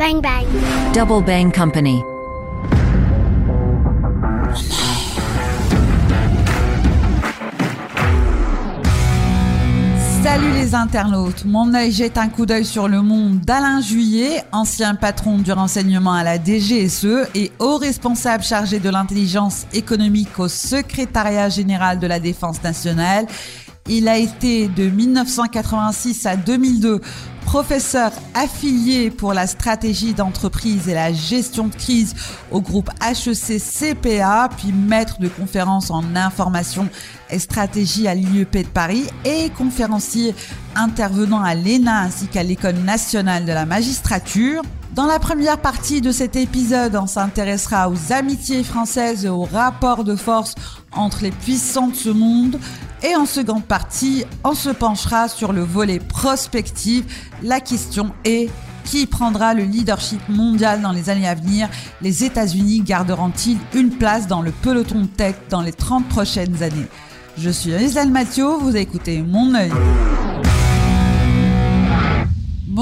Bang bang. Double Bang Company. Salut les internautes, mon œil jette un coup d'œil sur le monde d'Alain Juillet, ancien patron du renseignement à la DGSE et haut responsable chargé de l'intelligence économique au secrétariat général de la défense nationale. Il a été de 1986 à 2002 professeur affilié pour la stratégie d'entreprise et la gestion de crise au groupe HEC CPA, puis maître de conférences en information et stratégie à l'IEP de Paris et conférencier intervenant à l'ENA ainsi qu'à l'École nationale de la magistrature. Dans la première partie de cet épisode, on s'intéressera aux amitiés françaises et aux rapports de force entre les puissants de ce monde. Et en seconde partie, on se penchera sur le volet prospective. La question est qui prendra le leadership mondial dans les années à venir? Les États-Unis garderont-ils une place dans le peloton tech dans les 30 prochaines années? Je suis Isabelle Mathieu, vous écoutez Mon œil.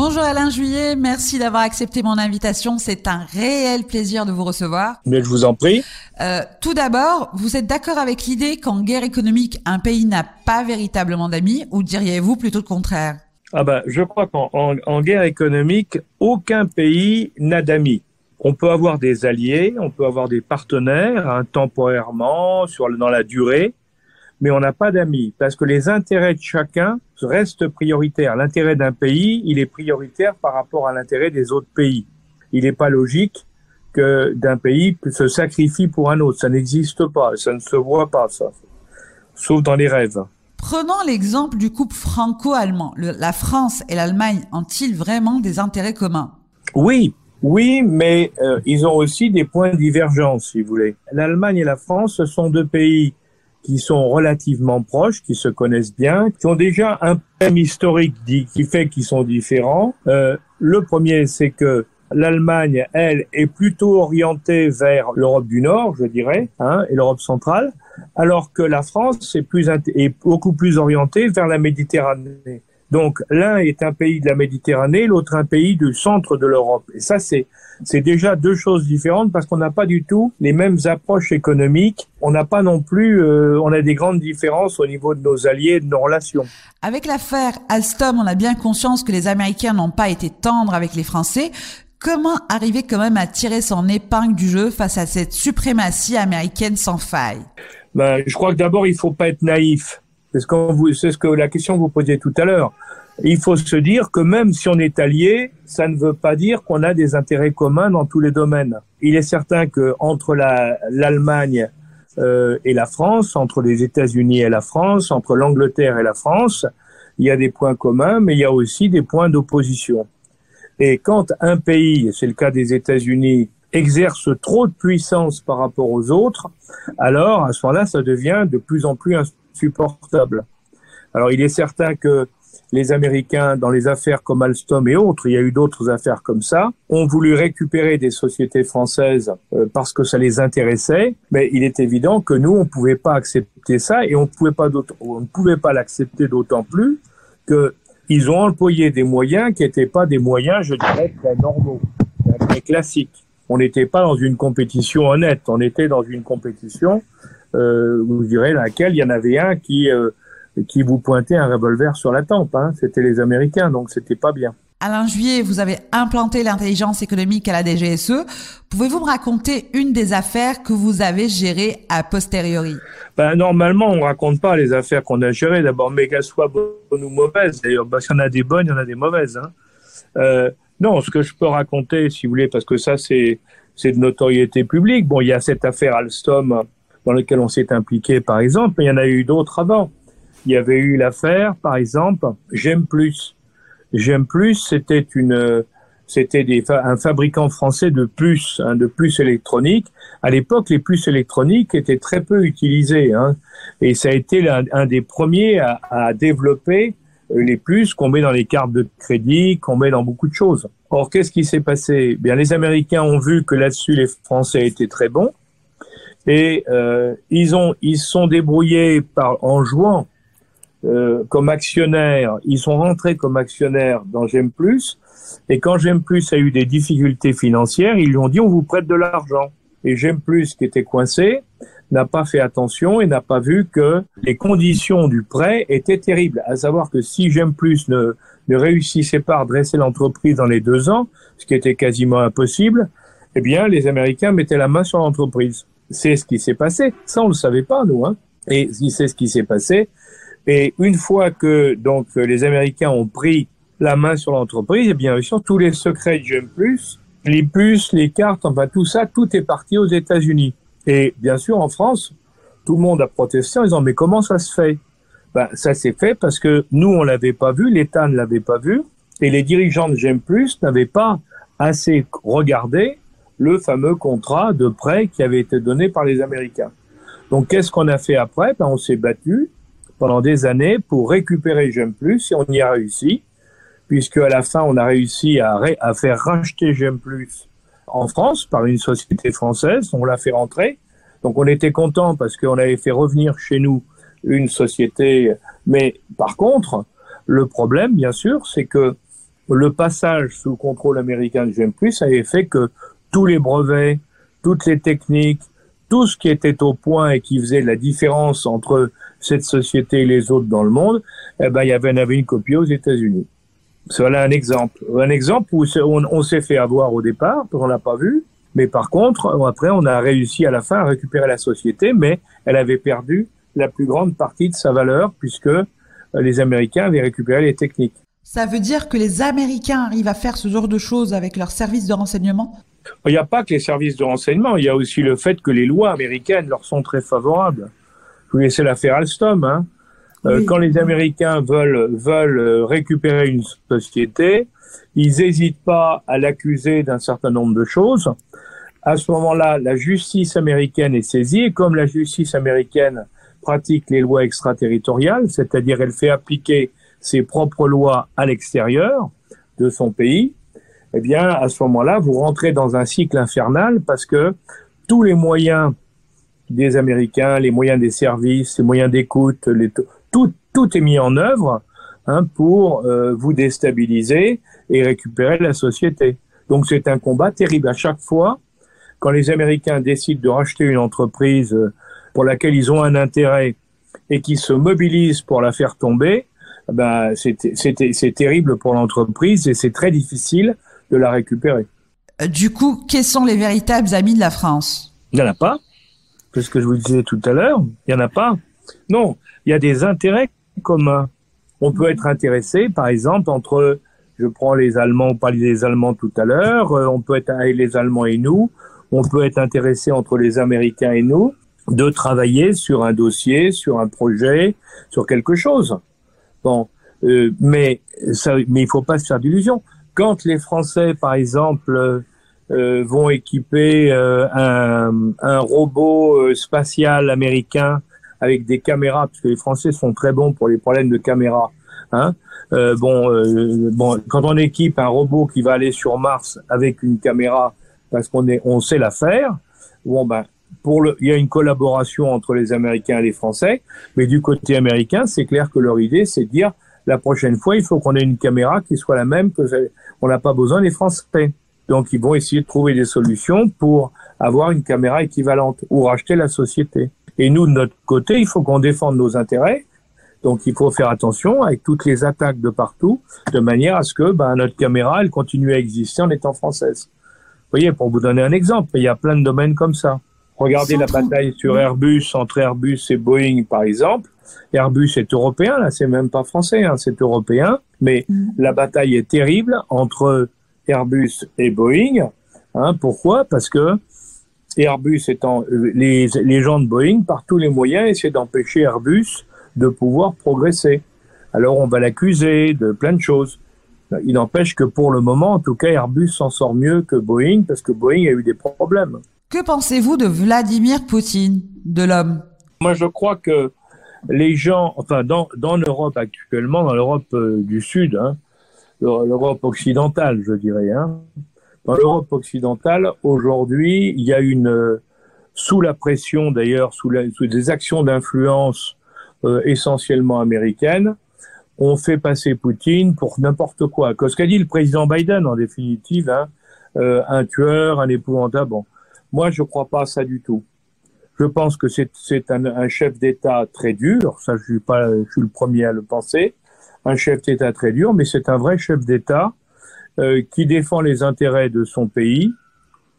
Bonjour Alain Juillet, merci d'avoir accepté mon invitation. C'est un réel plaisir de vous recevoir. Mais je vous en prie. Euh, tout d'abord, vous êtes d'accord avec l'idée qu'en guerre économique, un pays n'a pas véritablement d'amis, ou diriez-vous plutôt le contraire? Ah ben, je crois qu'en en, guerre économique, aucun pays n'a d'amis. On peut avoir des alliés, on peut avoir des partenaires hein, temporairement, sur, dans la durée, mais on n'a pas d'amis parce que les intérêts de chacun restent prioritaires. L'intérêt d'un pays, il est prioritaire par rapport à l'intérêt des autres pays. Il n'est pas logique que d'un pays se sacrifie pour un autre. Ça n'existe pas, ça ne se voit pas, ça. Sauf dans les rêves. Prenons l'exemple du couple franco-allemand. La France et l'Allemagne ont-ils vraiment des intérêts communs? Oui, oui, mais euh, ils ont aussi des points de divergence, si vous voulez. L'Allemagne et la France, ce sont deux pays qui sont relativement proches, qui se connaissent bien, qui ont déjà un thème historique dit, qui fait qu'ils sont différents. Euh, le premier, c'est que l'Allemagne, elle, est plutôt orientée vers l'Europe du Nord, je dirais, hein, et l'Europe centrale, alors que la France est, plus, est beaucoup plus orientée vers la Méditerranée. Donc l'un est un pays de la Méditerranée, l'autre un pays du centre de l'Europe. Et ça, c'est c'est déjà deux choses différentes parce qu'on n'a pas du tout les mêmes approches économiques. On n'a pas non plus, euh, on a des grandes différences au niveau de nos alliés et de nos relations. Avec l'affaire Alstom, on a bien conscience que les Américains n'ont pas été tendres avec les Français. Comment arriver quand même à tirer son épingle du jeu face à cette suprématie américaine sans faille? Ben, Je crois que d'abord, il faut pas être naïf. C'est ce, ce que la question que vous posiez tout à l'heure. Il faut se dire que même si on est allié, ça ne veut pas dire qu'on a des intérêts communs dans tous les domaines. Il est certain que entre l'Allemagne euh, et la France, entre les États-Unis et la France, entre l'Angleterre et la France, il y a des points communs, mais il y a aussi des points d'opposition. Et quand un pays, c'est le cas des États-Unis, exerce trop de puissance par rapport aux autres, alors à ce moment-là, ça devient de plus en plus Alors il est certain que les Américains, dans les affaires comme Alstom et autres, il y a eu d'autres affaires comme ça, ont voulu récupérer des sociétés françaises euh, parce que ça les intéressait, mais il est évident que nous, on ne pouvait pas accepter ça et on, on ne pouvait pas l'accepter d'autant plus que ils ont employé des moyens qui n'étaient pas des moyens, je dirais, très normaux, très classiques. On n'était pas dans une compétition honnête, on était dans une compétition, vous direz, dans laquelle? Il y en avait un qui euh, qui vous pointait un revolver sur la tempe. Hein. C'était les Américains, donc c'était pas bien. Alain Juillet, vous avez implanté l'intelligence économique à la DGSE. Pouvez-vous me raconter une des affaires que vous avez gérées a posteriori? Ben, Normalement, on raconte pas les affaires qu'on a gérées d'abord, mais qu'elles soient bonnes ou mauvaises. D'ailleurs, ben, s'il y en a des bonnes, il y en a des mauvaises. Hein. Euh, non, ce que je peux raconter, si vous voulez, parce que ça, c'est c'est de notoriété publique. Bon, il y a cette affaire Alstom dans laquelle on s'est impliqué, par exemple, mais il y en a eu d'autres avant. Il y avait eu l'affaire, par exemple, J'aime plus. J'aime plus, c'était une, c'était un fabricant français de puces, hein, de puces électroniques. À l'époque, les puces électroniques étaient très peu utilisées, hein, et ça a été un, des premiers à, à développer euh, les puces qu'on met dans les cartes de crédit, qu'on met dans beaucoup de choses. Or, qu'est-ce qui s'est passé? Bien, les Américains ont vu que là-dessus les Français étaient très bons et euh, ils ont ils sont débrouillés par en jouant euh, comme actionnaires, ils sont rentrés comme actionnaires dans J'aime Plus, et quand J'aime Plus a eu des difficultés financières, ils lui ont dit on vous prête de l'argent. Et J'aime Plus, qui était coincé, n'a pas fait attention et n'a pas vu que les conditions du prêt étaient terribles. À savoir que si J'aime Plus ne, ne réussissait pas à redresser l'entreprise dans les deux ans, ce qui était quasiment impossible, eh bien, les Américains mettaient la main sur l'entreprise. C'est ce qui s'est passé. Ça, on le savait pas, nous. Hein. Et c'est ce qui s'est passé. Et une fois que donc les Américains ont pris la main sur l'entreprise, eh bien, sûr, tous les secrets de J'aime Plus, les puces, les cartes, enfin tout ça, tout est parti aux États-Unis. Et bien sûr, en France, tout le monde a protesté en disant mais comment ça se fait? Ben, ça s'est fait parce que nous on l'avait pas vu, l'État ne l'avait pas vu, et les dirigeants de J'aime Plus n'avaient pas assez regardé le fameux contrat de prêt qui avait été donné par les Américains. Donc qu'est-ce qu'on a fait après? Ben, On s'est battu pendant des années pour récupérer J'aime Plus et on y a réussi, puisque à la fin on a réussi à, faire racheter J'aime Plus en France par une société française. On l'a fait rentrer. Donc on était content parce qu'on avait fait revenir chez nous une société. Mais par contre, le problème, bien sûr, c'est que le passage sous contrôle américain de GM+, avait fait que tous les brevets, toutes les techniques, tout ce qui était au point et qui faisait la différence entre cette société et les autres dans le monde, eh ben, il y avait, une copie aux États-Unis. Voilà un exemple. Un exemple où on, s'est fait avoir au départ, on l'a pas vu, mais par contre, après, on a réussi à la fin à récupérer la société, mais elle avait perdu la plus grande partie de sa valeur puisque euh, les Américains avaient récupéré les techniques. Ça veut dire que les Américains arrivent à faire ce genre de choses avec leurs services de renseignement? Il n'y a pas que les services de renseignement, il y a aussi le fait que les lois américaines leur sont très favorables. Je vous laissez l'affaire Alstom. Hein. Euh, quand les Américains veulent, veulent euh, récupérer une société, ils n'hésitent pas à l'accuser d'un certain nombre de choses. À ce moment-là, la justice américaine est saisie, et comme la justice américaine pratique les lois extraterritoriales, c'est-à-dire elle fait appliquer ses propres lois à l'extérieur de son pays, eh bien, à ce moment-là, vous rentrez dans un cycle infernal parce que tous les moyens des Américains, les moyens des services, les moyens d'écoute, tout, tout est mis en œuvre hein, pour euh, vous déstabiliser et récupérer la société. Donc c'est un combat terrible. À chaque fois, quand les Américains décident de racheter une entreprise euh, pour laquelle ils ont un intérêt et qui se mobilisent pour la faire tomber, ben c'est terrible pour l'entreprise et c'est très difficile de la récupérer. Euh, du coup, quels sont les véritables amis de la France? Il n'y en a pas. C'est ce que je vous disais tout à l'heure. Il n'y en a pas. Non, il y a des intérêts communs. On peut être intéressé, par exemple, entre, je prends les Allemands, on parlait des Allemands tout à l'heure, euh, on peut être les Allemands et nous, on peut être intéressé entre les Américains et nous, de travailler sur un dossier, sur un projet, sur quelque chose. Bon, euh, mais ça, mais il faut pas se faire d'illusions. Quand les Français, par exemple, euh, vont équiper euh, un, robot euh, spatial américain avec des caméras, parce que les Français sont très bons pour les problèmes de caméras. Hein. Bon, bon, quand on équipe un robot qui va aller sur Mars avec une caméra, parce qu'on est, on sait la faire. Bon, ben, pour le, il y a une collaboration entre les Américains et les Français, mais du côté américain, c'est clair que leur idée, c'est de dire la prochaine fois, il faut qu'on ait une caméra qui soit la même que on n'a pas besoin des Français. Donc, ils vont essayer de trouver des solutions pour avoir une caméra équivalente ou racheter la société. Et nous, de notre côté, il faut qu'on défende nos intérêts. Donc, il faut faire attention avec toutes les attaques de partout, de manière à ce que ben, notre caméra, elle continue à exister en étant française. Vous voyez, pour vous donner un exemple, il y a plein de domaines comme ça. Regardez la bataille sur Airbus, entre Airbus et Boeing, par exemple. Airbus est européen, là, c'est même pas français, hein, c'est européen. Mais mm. la bataille est terrible entre Airbus et Boeing. Hein, pourquoi? Parce que Airbus étant euh, les, les gens de Boeing par tous les moyens essaient d'empêcher Airbus de pouvoir progresser. Alors on va l'accuser de plein de choses. Il n'empêche que pour le moment, en tout cas, Airbus s'en sort mieux que Boeing parce que Boeing a eu des problèmes. Que pensez-vous de Vladimir Poutine, de l'homme? Moi, je crois que les gens, enfin, dans, dans l'Europe actuellement, dans l'Europe euh, du Sud, hein, l'Europe occidentale, je dirais, hein, dans l'Europe occidentale, aujourd'hui, il y a une, sous la pression d'ailleurs, sous, sous des actions d'influence euh, essentiellement américaines, ont fait passer Poutine pour n'importe quoi. Que ce qu'a dit le président Biden, en définitive, hein, euh, un tueur, un épouvantable. Moi, je crois pas à ça du tout. Je pense que c'est un, un, chef d'État très dur. Ça, je suis pas, je suis le premier à le penser. Un chef d'État très dur, mais c'est un vrai chef d'État euh, qui défend les intérêts de son pays,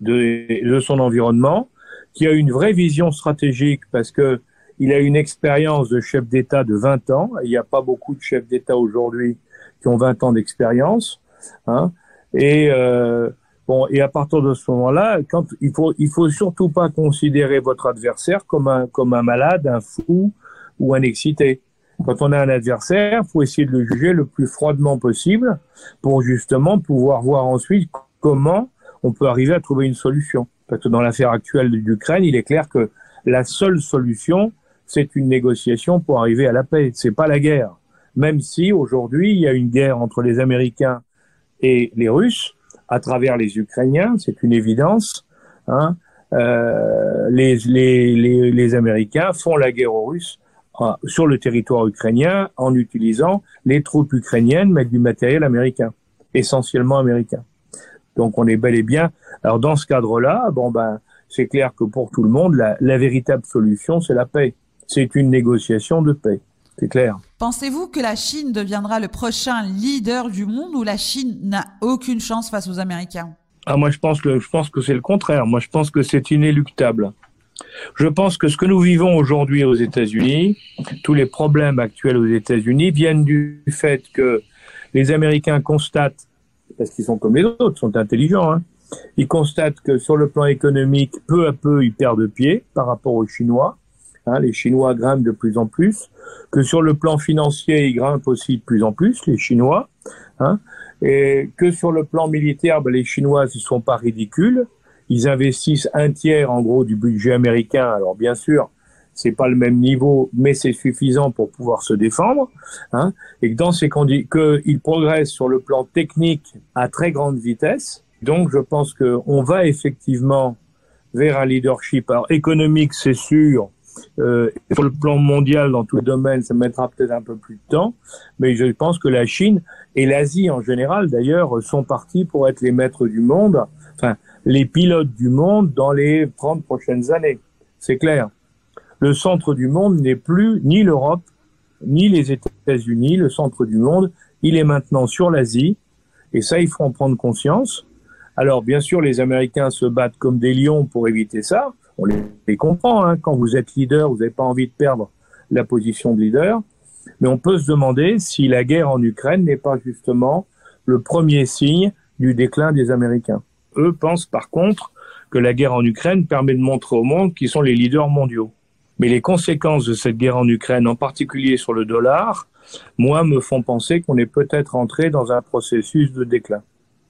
de, de son environnement, qui a une vraie vision stratégique parce que il a une expérience de chef d'État de 20 ans. Il n'y a pas beaucoup de chefs d'État aujourd'hui qui ont 20 ans d'expérience. Hein. Et euh, bon, et à partir de ce moment-là, quand il faut, il faut surtout pas considérer votre adversaire comme un comme un malade, un fou ou un excité. Quand on a un adversaire, faut essayer de le juger le plus froidement possible pour justement pouvoir voir ensuite comment on peut arriver à trouver une solution. Parce que dans l'affaire actuelle d'Ukraine, il est clair que la seule solution, c'est une négociation pour arriver à la paix. C'est pas la guerre. Même si aujourd'hui il y a une guerre entre les Américains et les Russes à travers les Ukrainiens, c'est une évidence. Hein. Euh, les, les, les, les, Américains font la guerre aux Russes euh, sur le territoire ukrainien en utilisant les troupes ukrainiennes, mais du matériel américain, essentiellement américain. Donc on est bel et bien. Alors dans ce cadre-là, bon ben c'est clair que pour tout le monde, la, la véritable solution, c'est la paix c'est une négociation de paix. C'est clair. Pensez-vous que la Chine deviendra le prochain leader du monde ou la Chine n'a aucune chance face aux Américains? Ah, moi, je pense que c'est le contraire. Moi, je pense que c'est inéluctable. Je pense que ce que nous vivons aujourd'hui aux États-Unis, tous les problèmes actuels aux États-Unis viennent du fait que les Américains constatent, parce qu'ils sont comme les autres, sont intelligents, hein, ils constatent que sur le plan économique, peu à peu, ils perdent pied par rapport aux Chinois. Hein, les Chinois grimpent de plus en plus, que sur le plan financier, ils grimpent aussi de plus en plus, les Chinois, hein, et que sur le plan militaire, ben, les Chinois ne sont pas ridicules. Ils investissent un tiers, en gros, du budget américain. Alors, bien sûr, c'est pas le même niveau, mais c'est suffisant pour pouvoir se défendre. Hein, et que dans ces conditions, qu'ils progressent sur le plan technique à très grande vitesse. Donc, je pense qu'on va effectivement vers un leadership. Alors, économique, c'est sûr, euh, sur le plan mondial, dans tous les domaines, ça mettra peut-être un peu plus de temps, mais je pense que la Chine et l'Asie en général, d'ailleurs, sont partis pour être les maîtres du monde, enfin, les pilotes du monde dans les 30 prochaines années. C'est clair. Le centre du monde n'est plus ni l'Europe, ni les États-Unis. Le centre du monde, il est maintenant sur l'Asie, et ça, il faut en prendre conscience. Alors, bien sûr, les Américains se battent comme des lions pour éviter ça on les, comprend. Hein. Quand vous êtes leader, vous n'avez pas envie de perdre la position de leader. Mais on peut se demander si la guerre en Ukraine n'est pas justement le premier signe du déclin des Américains. Eux pensent par contre que la guerre en Ukraine permet de montrer au monde qu'ils sont les leaders mondiaux. Mais les conséquences de cette guerre en Ukraine, en particulier sur le dollar, moi, me font penser qu'on est peut-être entré dans un processus de déclin.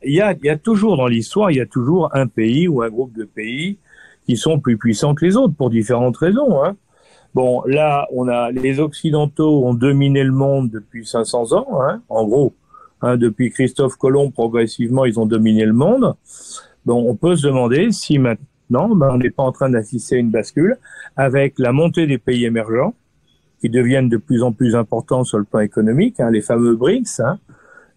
Il y a, il y a toujours dans l'histoire, il y a toujours un pays ou un groupe de pays qui sont plus puissants que les autres pour différentes raisons. Hein. Bon, là, on a les Occidentaux ont dominé le monde depuis 500 ans, hein, en gros. Hein, depuis Christophe Colomb, progressivement, ils ont dominé le monde. Bon, on peut se demander si maintenant, ben, on n'est pas en train d'assister à une bascule avec la montée des pays émergents qui deviennent de plus en plus importants sur le plan économique, hein, les fameux BRICS, hein,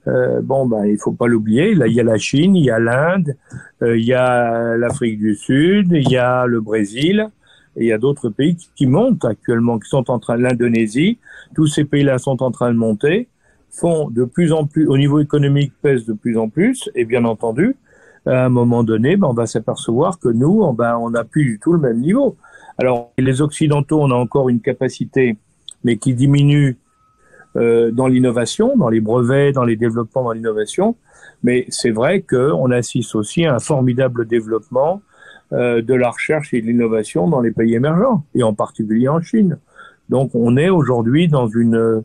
euh, bon, ben, il faut pas l'oublier. Là, il y a la Chine, il y a l'Inde, euh, il y a l'Afrique du Sud, il y a le Brésil, et il y a d'autres pays qui, montent actuellement, qui sont en train, l'Indonésie. Tous ces pays-là sont en train de monter, font de plus en plus, au niveau économique, pèsent de plus en plus, et bien entendu, à un moment donné, ben, on va s'apercevoir que nous, ben, on n'a plus du tout le même niveau. Alors, les Occidentaux, on a encore une capacité, mais qui diminue euh, dans l'innovation, dans les brevets, dans les développements dans l'innovation. Mais c'est vrai qu'on assiste aussi à un formidable développement euh, de la recherche et de l'innovation dans les pays émergents, et en particulier en Chine. Donc on est aujourd'hui dans une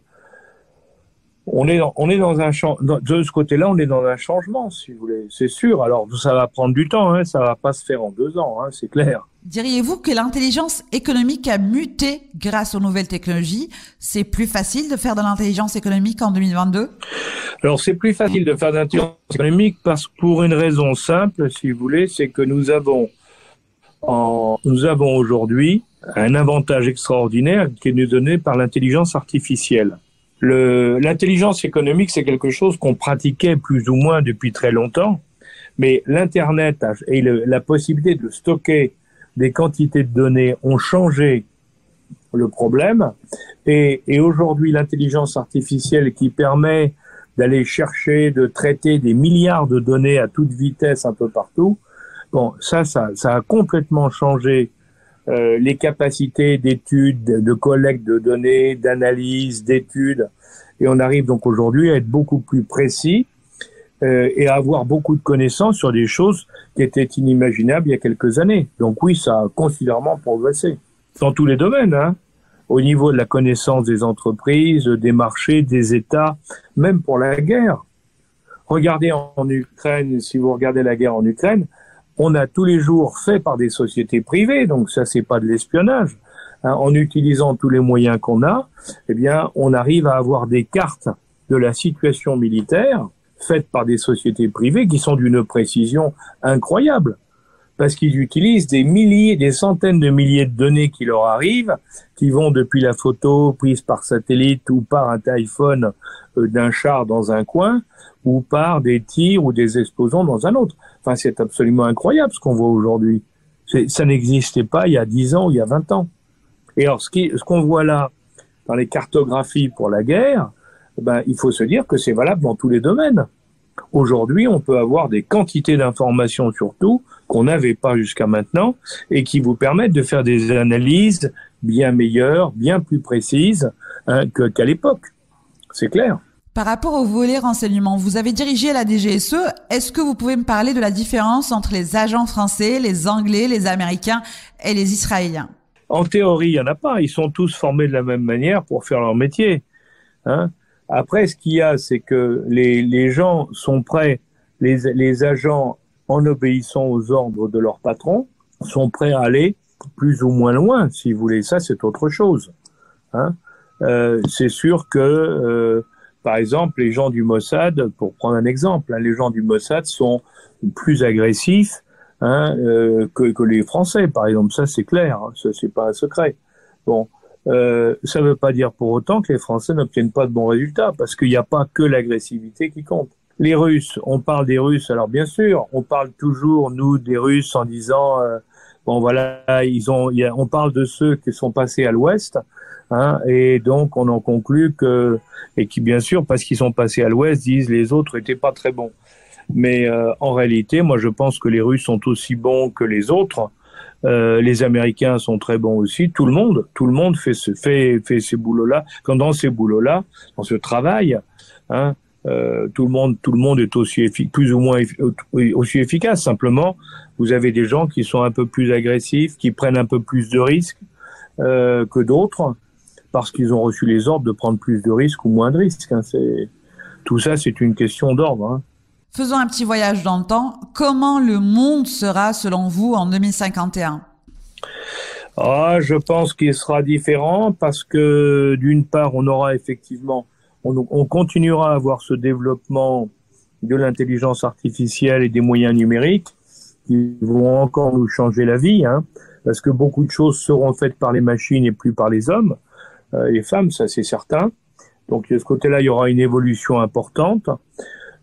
on est dans, on est dans un de ce côté-là, on est dans un changement, si vous voulez. C'est sûr. Alors ça va prendre du temps, hein, ça va pas se faire en deux ans, hein, c'est clair. Diriez-vous que l'intelligence économique a muté grâce aux nouvelles technologies? C'est plus facile de faire de l'intelligence économique en 2022 Alors c'est plus facile de faire de l'intelligence économique parce pour une raison simple, si vous voulez, c'est que nous avons nous avons aujourd'hui un avantage extraordinaire qui est nous donné par l'intelligence artificielle. L'intelligence économique, c'est quelque chose qu'on pratiquait plus ou moins depuis très longtemps, mais l'Internet et la possibilité de stocker des quantités de données ont changé le problème. Et, et aujourd'hui, l'intelligence artificielle qui permet d'aller chercher, de traiter des milliards de données à toute vitesse un peu partout, bon, ça, ça, ça a complètement changé euh, les capacités d'études, de collecte de données, d'analyse, d'études. Et on arrive donc aujourd'hui à être beaucoup plus précis euh, et à avoir beaucoup de connaissances sur des choses qui étaient inimaginables il y a quelques années. Donc oui, ça a considérablement progressé dans tous les domaines. Hein au niveau de la connaissance des entreprises, des marchés, des États, même pour la guerre. Regardez en Ukraine, si vous regardez la guerre en Ukraine, on a tous les jours fait par des sociétés privées, donc ça c'est pas de l'espionnage. Hein, en utilisant tous les moyens qu'on a, eh bien, on arrive à avoir des cartes de la situation militaire faites par des sociétés privées qui sont d'une précision incroyable parce qu'ils utilisent des milliers, des centaines de milliers de données qui leur arrivent, qui vont depuis la photo prise par satellite ou par un téléphone euh, d'un char dans un coin, ou par des tirs ou des explosions dans un autre. C'est absolument incroyable ce qu'on voit aujourd'hui. Ça n'existait pas il y a 10 ans ou il y a 20 ans. Et alors, ce qu'on ce qu'on voit là, dans les cartographies pour la guerre, ben, il faut se dire que c'est valable dans tous les domaines. Aujourd'hui, on peut avoir des quantités d'informations sur tout qu'on n'avait pas jusqu'à maintenant et qui vous permettent de faire des analyses bien meilleures, bien plus précises hein, qu'à l'époque. C'est clair. Par rapport au volet renseignement, vous avez dirigé la DGSE. Est-ce que vous pouvez me parler de la différence entre les agents français, les Anglais, les Américains et les Israéliens? En théorie, il n'y en a pas. Ils sont tous formés de la même manière pour faire leur métier. Hein après, ce qu'il y a, c'est que les, gens sont prêts, les, les agents, en obéissant aux ordres de leur patron, sont prêts à aller plus ou moins loin, si vous voulez. Ça, c'est autre chose. Hein euh, c'est sûr que, euh, par exemple, les gens du Mossad, pour prendre un exemple, hein, les gens du Mossad sont plus agressifs hein, euh, que, les Français, par exemple. Ça, c'est clair. Hein, ça, c'est pas un secret. Bon, euh, ça ne veut pas dire pour autant que les Français n'obtiennent pas de bons résultats, parce qu'il n'y a pas que l'agressivité qui compte. Les Russes, on parle des Russes, alors bien sûr, on parle toujours, nous, des Russes en disant, euh, bon voilà, ils ont, on parle de ceux qui sont passés à l'Ouest, hein, et donc on en conclut que, et qui bien sûr, parce qu'ils sont passés à l'Ouest, disent les autres n'étaient pas très bons. Mais euh, en réalité, moi je pense que les Russes sont aussi bons que les autres, euh, les Américains sont très bons aussi. Tout le monde, tout le monde fait ce, fait fait ces boulots-là. Quand dans ces boulots-là, dans ce travail, hein, euh, tout le monde, tout le monde est aussi plus ou moins aussi efficace. Simplement, vous avez des gens qui sont un peu plus agressifs, qui prennent un peu plus de risques euh, que d'autres, parce qu'ils ont reçu les ordres de prendre plus de risques ou moins de risques. Hein. C'est tout ça, c'est une question d'ordre. Hein. Faisons un petit voyage dans le temps. Comment le monde sera selon vous en 2051 ah, je pense qu'il sera différent parce que d'une part, on aura effectivement, on, continuera à avoir ce développement de l'intelligence artificielle et des moyens numériques qui vont encore nous changer la vie, hein, parce que beaucoup de choses seront faites par les machines et plus par les hommes, euh, les femmes, ça c'est certain. Donc de ce côté-là, il y aura une évolution importante.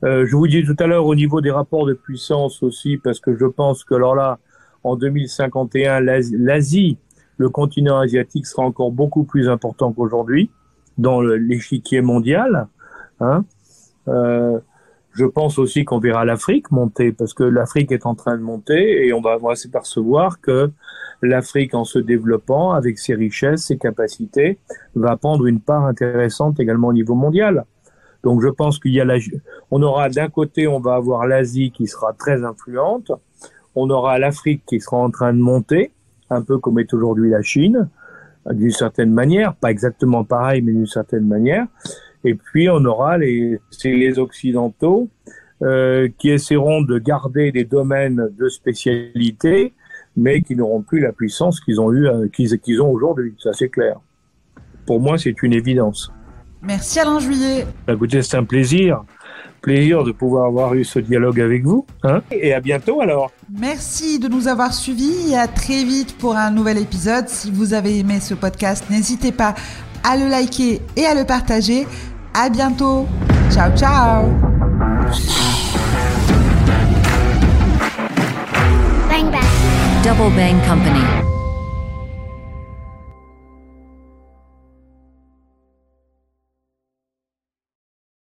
Euh, je vous dis tout à l'heure au niveau des rapports de puissance aussi, parce que je pense que alors là, en 2051, l'Asie, le continent asiatique sera encore beaucoup plus important qu'aujourd'hui dans l'échiquier mondial. Hein. Euh, je pense aussi qu'on verra l'Afrique monter, parce que l'Afrique est en train de monter et on va, s'apercevoir que l'Afrique, en se développant avec ses richesses, ses capacités, va prendre une part intéressante également au niveau mondial. Donc je pense qu'il y a la, on aura d'un côté, on va avoir l'Asie qui sera très influente, on aura l'Afrique qui sera en train de monter, un peu comme est aujourd'hui la Chine, d'une certaine manière, pas exactement pareil, mais d'une certaine manière. Et puis on aura les, les Occidentaux euh, qui essaieront de garder des domaines de spécialité, mais qui n'auront plus la puissance qu'ils ont eu, euh, qu'ils ont aujourd'hui. Ça c'est clair. Pour moi, c'est une évidence. Merci Alain Juillet. Bah, écoutez, c'est un plaisir plaisir de pouvoir avoir eu ce dialogue avec vous. Hein et à bientôt alors. Merci de nous avoir suivis et à très vite pour un nouvel épisode. Si vous avez aimé ce podcast, n'hésitez pas à le liker et à le partager. À bientôt. Ciao, ciao. Double Bang Company.